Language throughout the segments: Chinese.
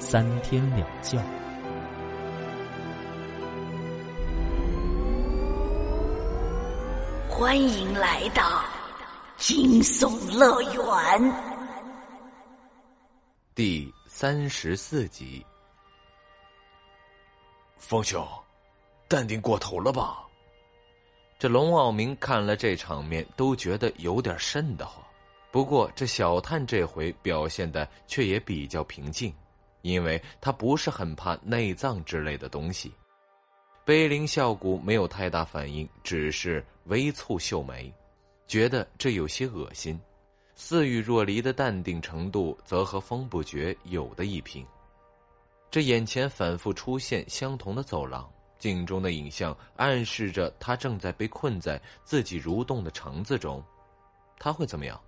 三天两觉。欢迎来到惊悚乐园第三十四集。风兄，淡定过头了吧？这龙傲明看了这场面，都觉得有点瘆得慌。不过这小探这回表现的却也比较平静，因为他不是很怕内脏之类的东西。碑林笑谷没有太大反应，只是微蹙秀眉，觉得这有些恶心。似雨若离的淡定程度，则和风不绝有的一拼。这眼前反复出现相同的走廊，镜中的影像暗示着他正在被困在自己蠕动的肠子中，他会怎么样？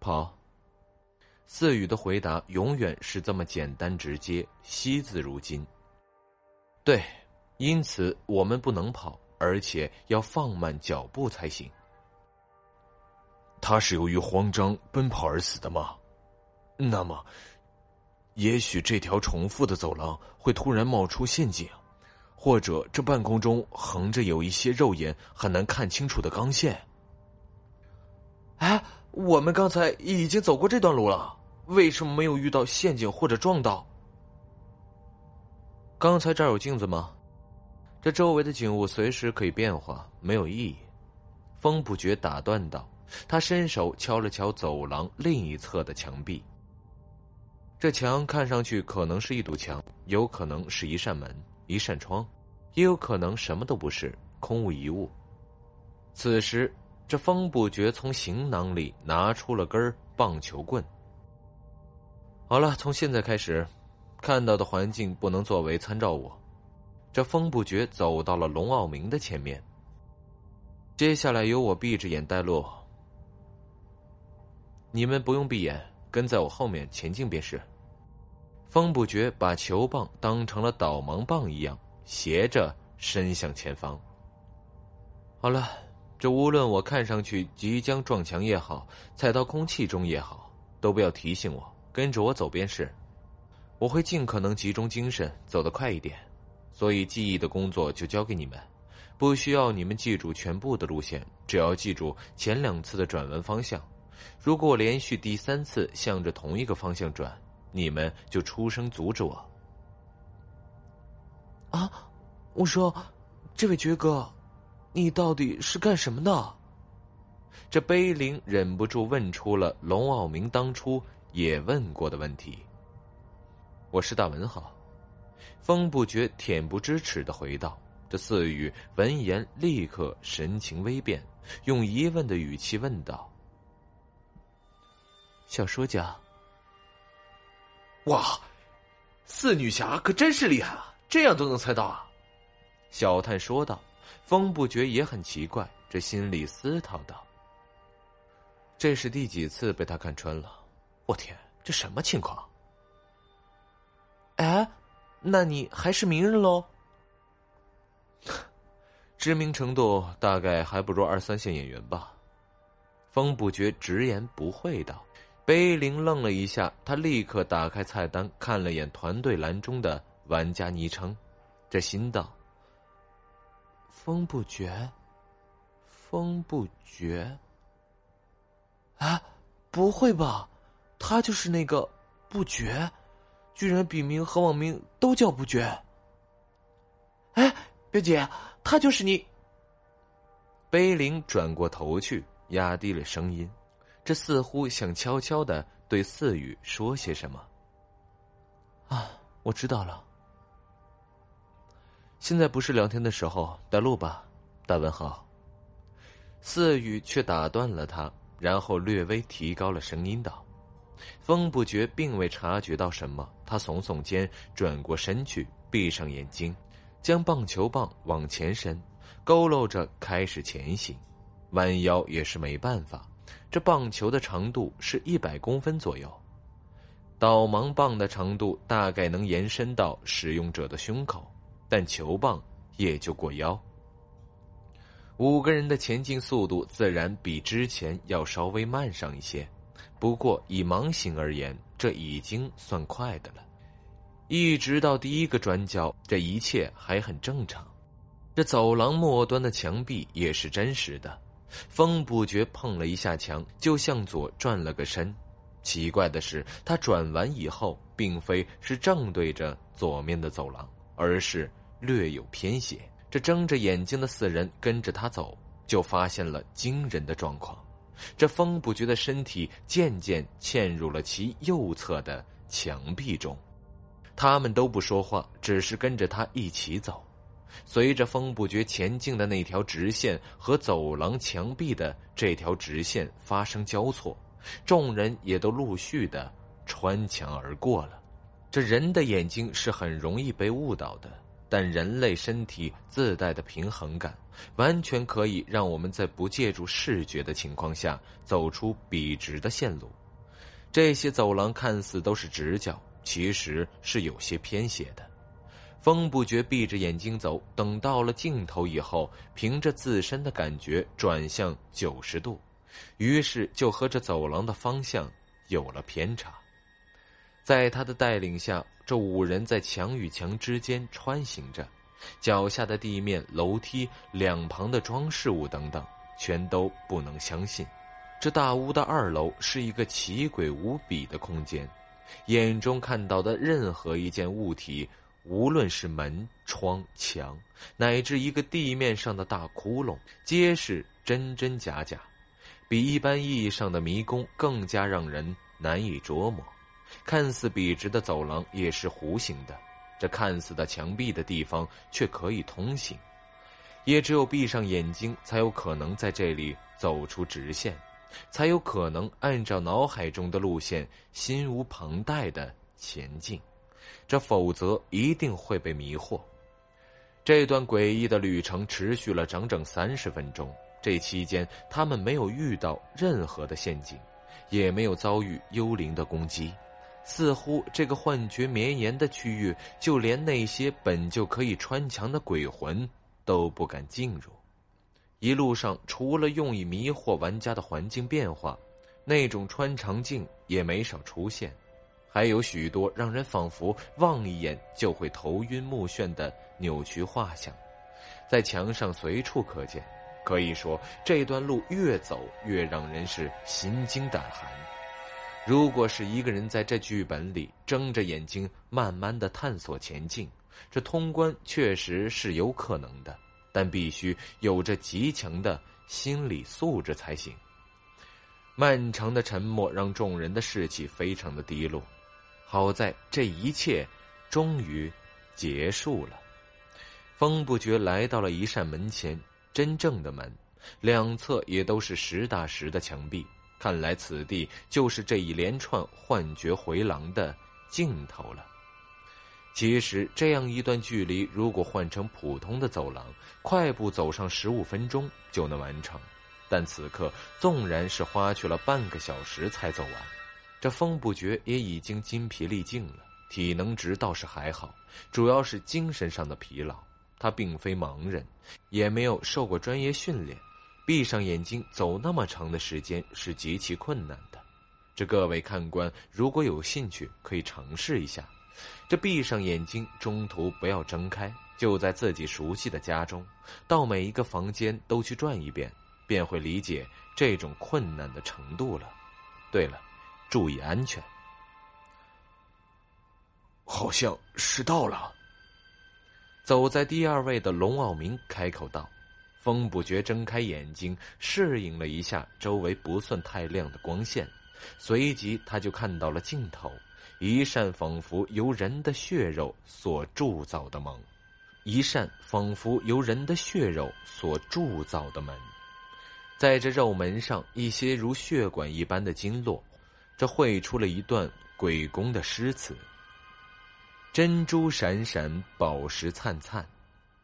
跑。四雨的回答永远是这么简单直接，惜字如金。对，因此我们不能跑，而且要放慢脚步才行。他是由于慌张奔跑而死的吗？那么。也许这条重复的走廊会突然冒出陷阱，或者这半空中横着有一些肉眼很难看清楚的钢线。哎，我们刚才已经走过这段路了，为什么没有遇到陷阱或者撞到？刚才这儿有镜子吗？这周围的景物随时可以变化，没有意义。风不觉打断道，他伸手敲了敲走廊另一侧的墙壁。这墙看上去可能是一堵墙，有可能是一扇门、一扇窗，也有可能什么都不是，空无一物。此时，这风不觉从行囊里拿出了根棒球棍。好了，从现在开始，看到的环境不能作为参照物。这风不觉走到了龙傲明的前面。接下来由我闭着眼带路，你们不用闭眼，跟在我后面前进便是。风不觉把球棒当成了导盲棒一样，斜着伸向前方。好了，这无论我看上去即将撞墙也好，踩到空气中也好，都不要提醒我，跟着我走便是。我会尽可能集中精神，走得快一点。所以记忆的工作就交给你们，不需要你们记住全部的路线，只要记住前两次的转弯方向。如果我连续第三次向着同一个方向转。你们就出声阻止我。啊，我说，这位爵哥，你到底是干什么的？这碑林忍不住问出了龙傲明当初也问过的问题。我是大文豪，风不觉恬不知耻的回道。这四雨闻言立刻神情微变，用疑问的语气问道：“小说家。”哇，四女侠可真是厉害啊！这样都能猜到啊！小探说道。风不觉也很奇怪，这心里思讨道：“这是第几次被他看穿了？我天，这什么情况？”哎，那你还是名人喽？知名程度大概还不如二三线演员吧。风不觉直言不讳道。碑林愣了一下，他立刻打开菜单，看了眼团队栏中的玩家昵称，这心道：“风不绝，风不绝。啊，不会吧？他就是那个不绝，居然笔名和网名都叫不绝。哎，表姐，他就是你。”碑林转过头去，压低了声音。这似乎想悄悄的对四雨说些什么。啊，我知道了。现在不是聊天的时候，带路吧，大文豪。四雨却打断了他，然后略微提高了声音道：“风不觉并未察觉到什么，他耸耸肩，转过身去，闭上眼睛，将棒球棒往前伸，佝偻着开始前行。弯腰也是没办法，这棒球的长度是一百公分左右，导盲棒的长度大概能延伸到使用者的胸口，但球棒也就过腰。五个人的前进速度自然比之前要稍微慢上一些，不过以盲行而言，这已经算快的了。一直到第一个转角，这一切还很正常。这走廊末端的墙壁也是真实的。风不觉碰了一下墙，就向左转了个身。奇怪的是，他转完以后，并非是正对着左面的走廊，而是略有偏斜。这睁着眼睛的四人跟着他走，就发现了惊人的状况：这风不觉的身体渐渐嵌入了其右侧的墙壁中。他们都不说话，只是跟着他一起走。随着风不觉前进的那条直线和走廊墙壁的这条直线发生交错，众人也都陆续的穿墙而过了。这人的眼睛是很容易被误导的。但人类身体自带的平衡感，完全可以让我们在不借助视觉的情况下走出笔直的线路。这些走廊看似都是直角，其实是有些偏斜的。风不觉闭着眼睛走，等到了尽头以后，凭着自身的感觉转向九十度，于是就和这走廊的方向有了偏差。在他的带领下，这五人在墙与墙之间穿行着，脚下的地面、楼梯两旁的装饰物等等，全都不能相信。这大屋的二楼是一个奇诡无比的空间，眼中看到的任何一件物体，无论是门、窗、墙，乃至一个地面上的大窟窿，皆是真真假假，比一般意义上的迷宫更加让人难以琢磨。看似笔直的走廊也是弧形的，这看似的墙壁的地方却可以通行，也只有闭上眼睛才有可能在这里走出直线，才有可能按照脑海中的路线心无旁贷的前进，这否则一定会被迷惑。这段诡异的旅程持续了整整三十分钟，这期间他们没有遇到任何的陷阱，也没有遭遇幽灵的攻击。似乎这个幻觉绵延的区域，就连那些本就可以穿墙的鬼魂都不敢进入。一路上，除了用以迷惑玩家的环境变化，那种穿肠镜也没少出现，还有许多让人仿佛望一眼就会头晕目眩的扭曲画像，在墙上随处可见。可以说，这段路越走越让人是心惊胆寒。如果是一个人在这剧本里睁着眼睛慢慢的探索前进，这通关确实是有可能的，但必须有着极强的心理素质才行。漫长的沉默让众人的士气非常的低落。好在这一切终于结束了。风不觉来到了一扇门前，真正的门，两侧也都是实打实的墙壁。看来此地就是这一连串幻觉回廊的尽头了。其实这样一段距离，如果换成普通的走廊，快步走上十五分钟就能完成。但此刻纵然是花去了半个小时才走完，这风不觉也已经筋疲力尽了。体能值倒是还好，主要是精神上的疲劳。他并非盲人，也没有受过专业训练。闭上眼睛走那么长的时间是极其困难的，这各位看官如果有兴趣可以尝试一下。这闭上眼睛，中途不要睁开，就在自己熟悉的家中，到每一个房间都去转一遍，便会理解这种困难的程度了。对了，注意安全。好像是到了。走在第二位的龙傲明开口道。风不觉睁开眼睛，适应了一下周围不算太亮的光线，随即他就看到了尽头，一扇仿佛由人的血肉所铸造的门，一扇仿佛由人的血肉所铸造的门，在这肉门上，一些如血管一般的经络，这绘出了一段鬼宫的诗词：珍珠闪闪，宝石灿灿，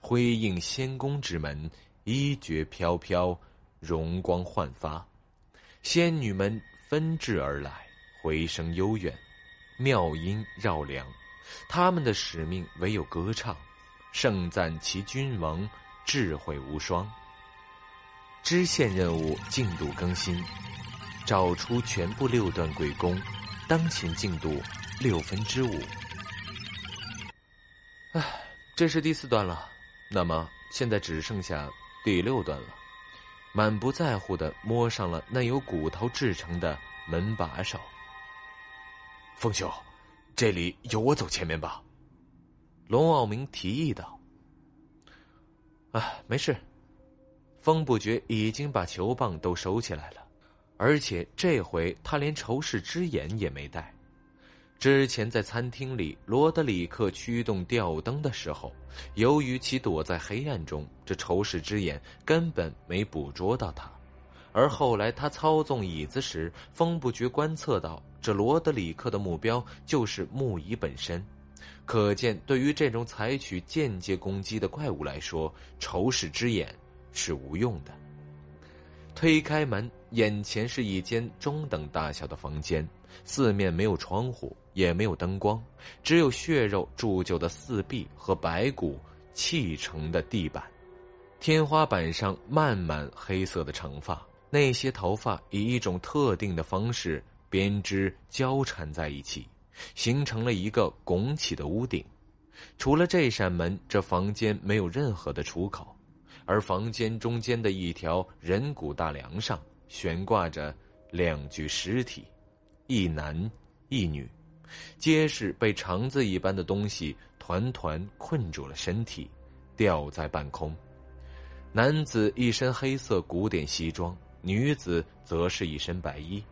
辉映仙宫之门，衣绝飘飘，容光焕发。仙女们纷至而来，回声悠远，妙音绕梁。他们的使命唯有歌唱，盛赞其君王智慧无双。支线任务进度更新，找出全部六段鬼宫，当前进度六分之五。唉，这是第四段了，那么现在只剩下第六段了。满不在乎的摸上了那由骨头制成的门把手。风兄，这里由我走前面吧。龙傲明提议道。啊，没事。风不觉已经把球棒都收起来了，而且这回他连仇视之眼也没带。之前在餐厅里，罗德里克驱动吊灯的时候，由于其躲在黑暗中，这仇视之眼根本没捕捉到他。而后来他操纵椅子时，风不觉观测到这罗德里克的目标就是木椅本身。可见，对于这种采取间接攻击的怪物来说，仇视之眼。是无用的。推开门，眼前是一间中等大小的房间，四面没有窗户，也没有灯光，只有血肉铸就的四壁和白骨砌成的地板。天花板上漫满黑色的长发，那些头发以一种特定的方式编织交缠在一起，形成了一个拱起的屋顶。除了这扇门，这房间没有任何的出口。而房间中间的一条人骨大梁上悬挂着两具尸体，一男一女，皆是被肠子一般的东西团团困住了身体，吊在半空。男子一身黑色古典西装，女子则是一身白衣。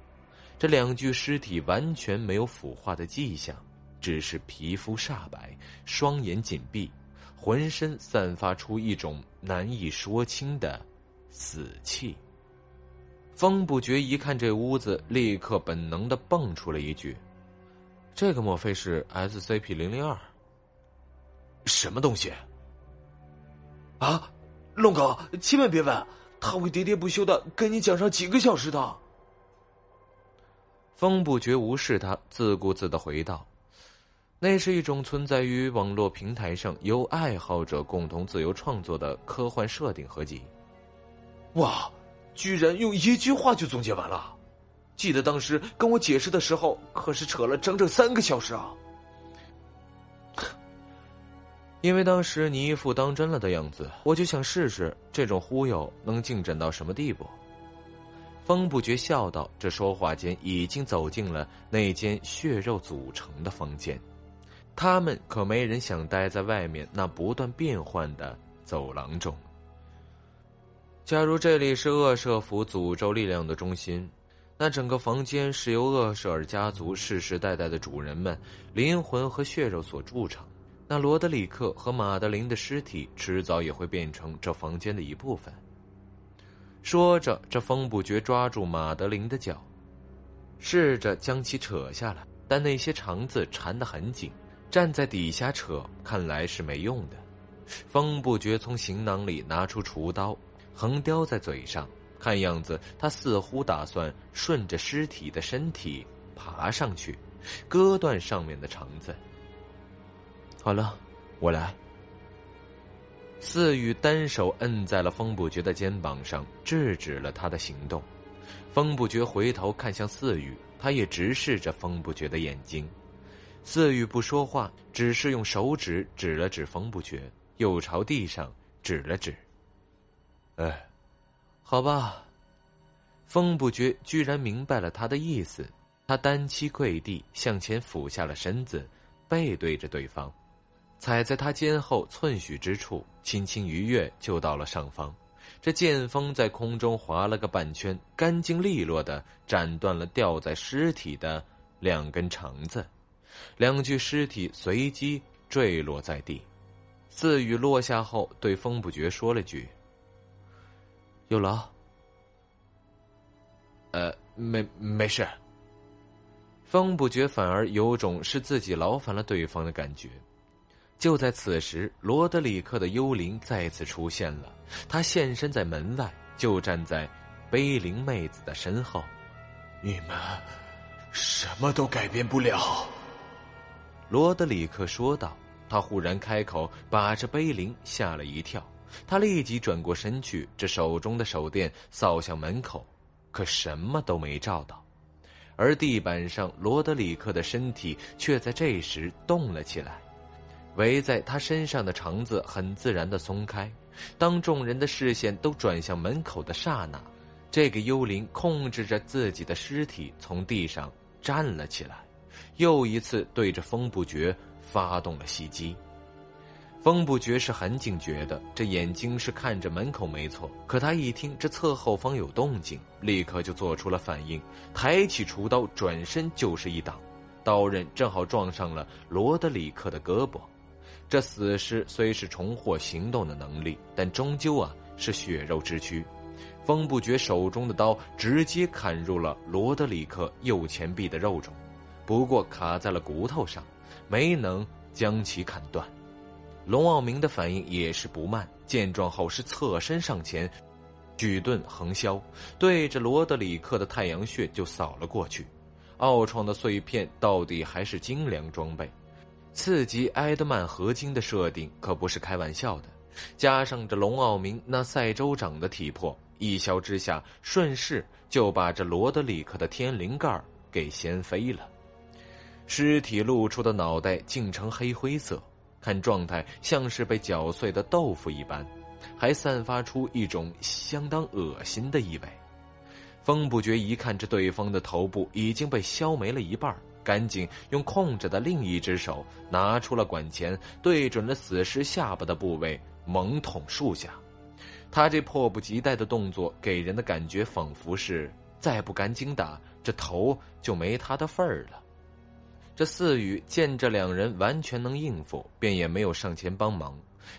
这两具尸体完全没有腐化的迹象，只是皮肤煞白，双眼紧闭。浑身散发出一种难以说清的死气。风不觉一看这屋子，立刻本能的蹦出了一句：“这个莫非是 SCP 零零二？什么东西？”啊，龙哥，千万别问，他会喋喋不休的跟你讲上几个小时的。风不觉无视他，自顾自的回道。那是一种存在于网络平台上由爱好者共同自由创作的科幻设定合集。哇，居然用一句话就总结完了！记得当时跟我解释的时候，可是扯了整整三个小时啊！因为当时你一副当真了的样子，我就想试试这种忽悠能进展到什么地步。风不觉笑道，这说话间已经走进了那间血肉组成的房间。他们可没人想待在外面那不断变换的走廊中。假如这里是恶舍府诅咒力量的中心，那整个房间是由厄舍尔家族世世代代的主人们灵魂和血肉所铸成。那罗德里克和马德琳的尸体迟早也会变成这房间的一部分。说着，这风不觉抓住马德琳的脚，试着将其扯下来，但那些肠子缠得很紧。站在底下扯，看来是没用的。风不觉从行囊里拿出厨刀，横叼在嘴上，看样子他似乎打算顺着尸体的身体爬上去，割断上面的肠子。好了，我来。四羽单手摁在了风不觉的肩膀上，制止了他的行动。风不觉回头看向四羽，他也直视着风不觉的眼睛。四玉不说话，只是用手指指了指风不觉，又朝地上指了指。哎，好吧。风不觉居然明白了他的意思，他单膝跪地，向前俯下了身子，背对着对方，踩在他肩后寸许之处，轻轻一跃就到了上方。这剑锋在空中划了个半圈，干净利落的斩断了吊在尸体的两根肠子。两具尸体随即坠落在地，四羽落下后对风不觉说了句：“有劳。”呃，没没事。方不觉反而有种是自己劳烦了对方的感觉。就在此时，罗德里克的幽灵再次出现了。他现身在门外，就站在碑林妹子的身后。你们什么都改变不了，罗德里克说道。他忽然开口，把这碑林吓了一跳。他立即转过身去，这手中的手电扫向门口，可什么都没照到。而地板上，罗德里克的身体却在这时动了起来。围在他身上的肠子很自然的松开。当众人的视线都转向门口的刹那，这个幽灵控制着自己的尸体从地上站了起来，又一次对着风不绝发动了袭击。风不绝是很警觉的，这眼睛是看着门口没错。可他一听这侧后方有动静，立刻就做出了反应，抬起厨刀转身就是一挡，刀刃正好撞上了罗德里克的胳膊。这死尸虽是重获行动的能力，但终究啊是血肉之躯。风不绝手中的刀直接砍入了罗德里克右前臂的肉中，不过卡在了骨头上，没能将其砍断。龙傲明的反应也是不慢，见状后是侧身上前，举盾横削，对着罗德里克的太阳穴就扫了过去。奥创的碎片到底还是精良装备。刺激埃德曼合金的设定可不是开玩笑的，加上这龙傲明那赛州长的体魄，一削之下，顺势就把这罗德里克的天灵盖给掀飞了。尸体露出的脑袋竟成黑灰色，看状态像是被搅碎的豆腐一般，还散发出一种相当恶心的意味。风不觉一看，这对方的头部已经被削没了一半赶紧用空着的另一只手拿出了管钳，对准了死尸下巴的部位猛捅数下。他这迫不及待的动作给人的感觉仿佛是再不赶紧打，这头就没他的份儿了。这四宇见这两人完全能应付，便也没有上前帮忙。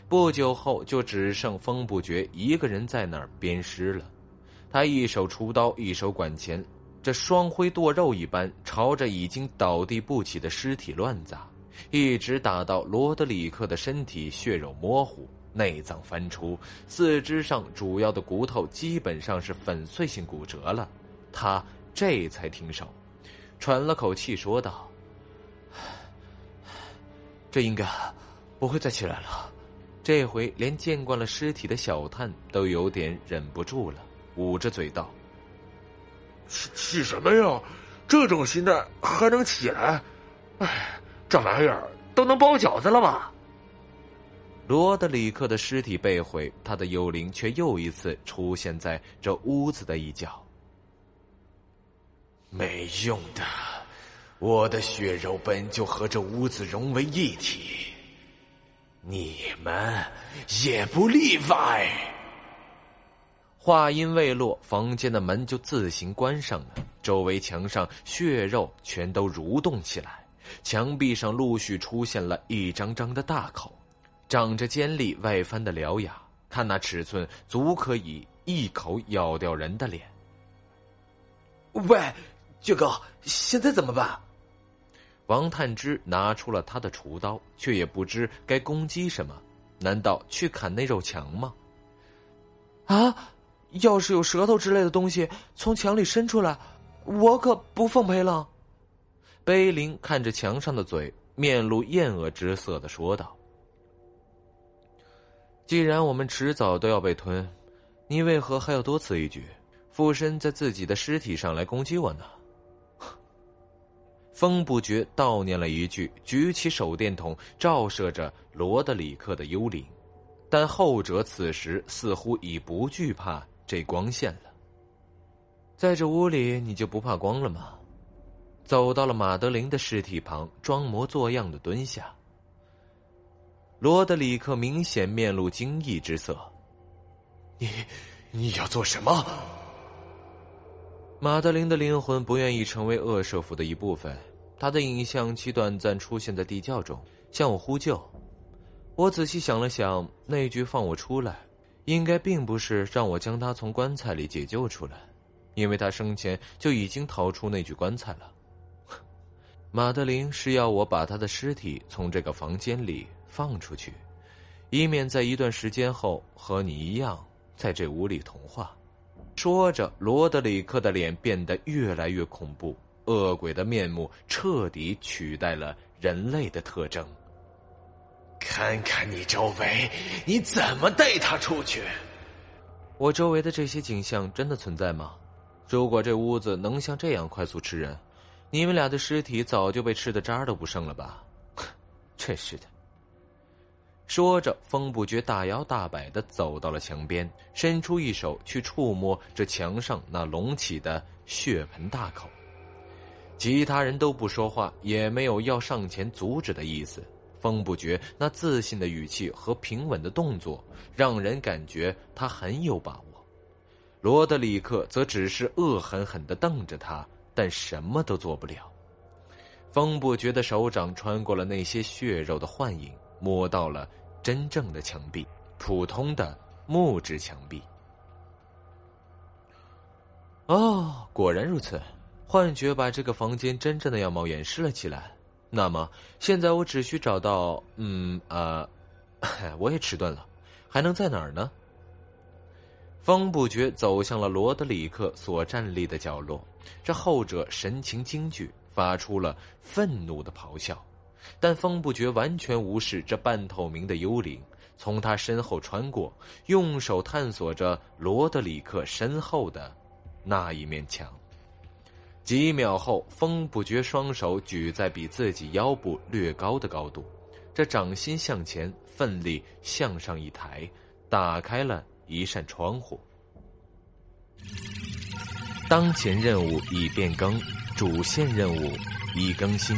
不久后，就只剩风不绝一个人在那儿鞭尸了。他一手出刀，一手管钳。这双挥剁肉一般，朝着已经倒地不起的尸体乱砸，一直打到罗德里克的身体血肉模糊、内脏翻出，四肢上主要的骨头基本上是粉碎性骨折了。他这才停手，喘了口气说道：“这应该不会再起来了。”这回连见惯了尸体的小探都有点忍不住了，捂着嘴道。起起什么呀？这种心态还能起来？哎，这玩意儿都能包饺子了吧？罗德里克的尸体被毁，他的幽灵却又一次出现在这屋子的一角。没用的，我的血肉本就和这屋子融为一体，你们也不例外。话音未落，房间的门就自行关上了。周围墙上血肉全都蠕动起来，墙壁上陆续出现了一张张的大口，长着尖利外翻的獠牙，看那尺寸，足可以一口咬掉人的脸。喂，俊哥，现在怎么办？王探之拿出了他的厨刀，却也不知该攻击什么。难道去砍那肉墙吗？啊！要是有舌头之类的东西从墙里伸出来，我可不奉陪了。碑林看着墙上的嘴，面露厌恶之色的说道：“既然我们迟早都要被吞，你为何还要多此一举，附身在自己的尸体上来攻击我呢？”风不觉悼念了一句，举起手电筒照射着罗德里克的幽灵，但后者此时似乎已不惧怕。这光线了，在这屋里你就不怕光了吗？走到了马德琳的尸体旁，装模作样的蹲下。罗德里克明显面露惊异之色。你，你要做什么？马德琳的灵魂不愿意成为恶社府的一部分，他的影像其短暂出现在地窖中，向我呼救。我仔细想了想，那句“放我出来”。应该并不是让我将他从棺材里解救出来，因为他生前就已经逃出那具棺材了。马德琳是要我把他的尸体从这个房间里放出去，以免在一段时间后和你一样在这屋里同化。说着，罗德里克的脸变得越来越恐怖，恶鬼的面目彻底取代了人类的特征。看看你周围，你怎么带他出去？我周围的这些景象真的存在吗？如果这屋子能像这样快速吃人，你们俩的尸体早就被吃的渣都不剩了吧？真是的。说着，风不觉大摇大摆的走到了墙边，伸出一手去触摸这墙上那隆起的血盆大口。其他人都不说话，也没有要上前阻止的意思。风不觉那自信的语气和平稳的动作，让人感觉他很有把握。罗德里克则只是恶狠狠的瞪着他。但什么都做不了。风不觉的手掌穿过了那些血肉的幻影，摸到了真正的墙壁，普通的木质墙壁。哦，果然如此，幻觉把这个房间真正的样貌掩饰了起来。那么现在我只需找到……嗯啊，我也迟钝了，还能在哪儿呢？风不觉走向了罗德里克所站立的角落，这后者神情惊惧，发出了愤怒的咆哮。但风不觉完全无视这半透明的幽灵，从他身后穿过，用手探索着罗德里克身后的那一面墙。几秒后，风不觉双手举在比自己腰部略高的高度，这掌心向前，奋力向上一抬，打开了。一扇窗户。当前任务已变更，主线任务已更新。